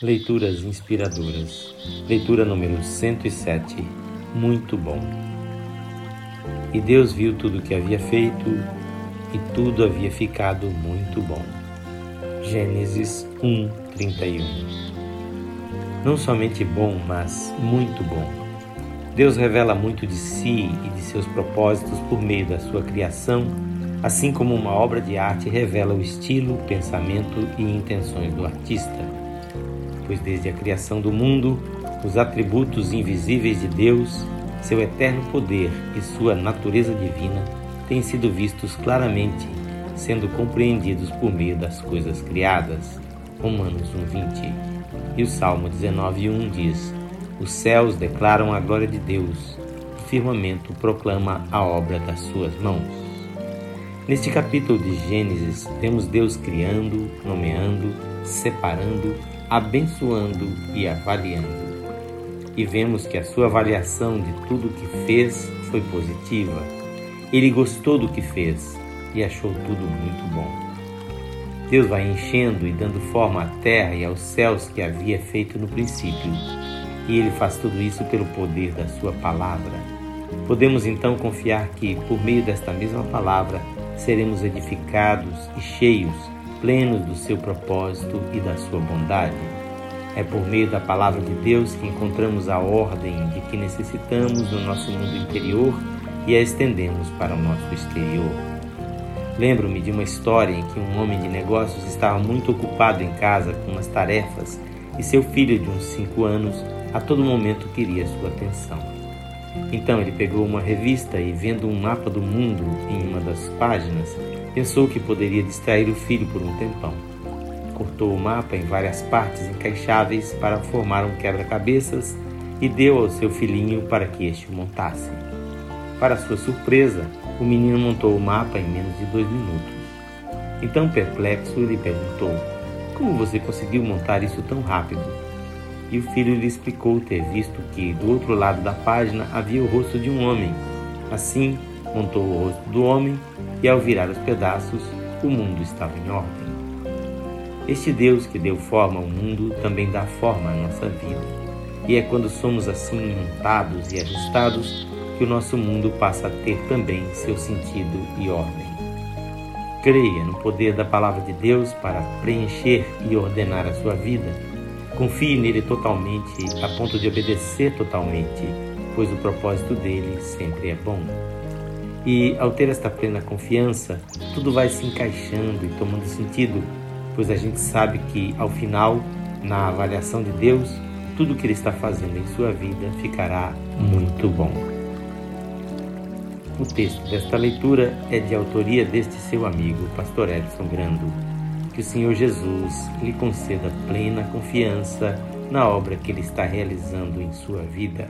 Leituras inspiradoras. Leitura número 107. Muito bom. E Deus viu tudo o que havia feito, e tudo havia ficado muito bom. Gênesis 1, 31. Não somente bom, mas muito bom. Deus revela muito de si e de seus propósitos por meio da sua criação, assim como uma obra de arte revela o estilo, pensamento e intenções do artista pois desde a criação do mundo, os atributos invisíveis de Deus, seu eterno poder e sua natureza divina têm sido vistos claramente, sendo compreendidos por meio das coisas criadas. Romanos 1:20. E o Salmo 19:1 diz: Os céus declaram a glória de Deus, o firmamento proclama a obra das suas mãos. Neste capítulo de Gênesis, vemos Deus criando, nomeando, separando abençoando e avaliando. E vemos que a sua avaliação de tudo o que fez foi positiva. Ele gostou do que fez e achou tudo muito bom. Deus vai enchendo e dando forma à terra e aos céus que havia feito no princípio. E ele faz tudo isso pelo poder da sua palavra. Podemos então confiar que, por meio desta mesma palavra, seremos edificados e cheios plenos do seu propósito e da sua bondade. É por meio da palavra de Deus que encontramos a ordem de que necessitamos no nosso mundo interior e a estendemos para o nosso exterior. Lembro-me de uma história em que um homem de negócios estava muito ocupado em casa com as tarefas e seu filho de uns cinco anos a todo momento queria sua atenção. Então ele pegou uma revista e, vendo um mapa do mundo em uma das páginas, Pensou que poderia distrair o filho por um tempão. Cortou o mapa em várias partes encaixáveis para formar um quebra-cabeças e deu ao seu filhinho para que este montasse. Para sua surpresa, o menino montou o mapa em menos de dois minutos. Então, perplexo, ele perguntou: Como você conseguiu montar isso tão rápido? E o filho lhe explicou ter visto que do outro lado da página havia o rosto de um homem. Assim, montou o rosto do homem e, ao virar os pedaços, o mundo estava em ordem. Este Deus que deu forma ao mundo também dá forma à nossa vida. E é quando somos assim montados e ajustados que o nosso mundo passa a ter também seu sentido e ordem. Creia no poder da palavra de Deus para preencher e ordenar a sua vida. Confie nele totalmente, a ponto de obedecer totalmente, pois o propósito dele sempre é bom. E ao ter esta plena confiança, tudo vai se encaixando e tomando sentido, pois a gente sabe que ao final, na avaliação de Deus, tudo que Ele está fazendo em sua vida ficará muito bom. O texto desta leitura é de autoria deste seu amigo, Pastor Edson Grando. Que o Senhor Jesus lhe conceda plena confiança na obra que Ele está realizando em sua vida.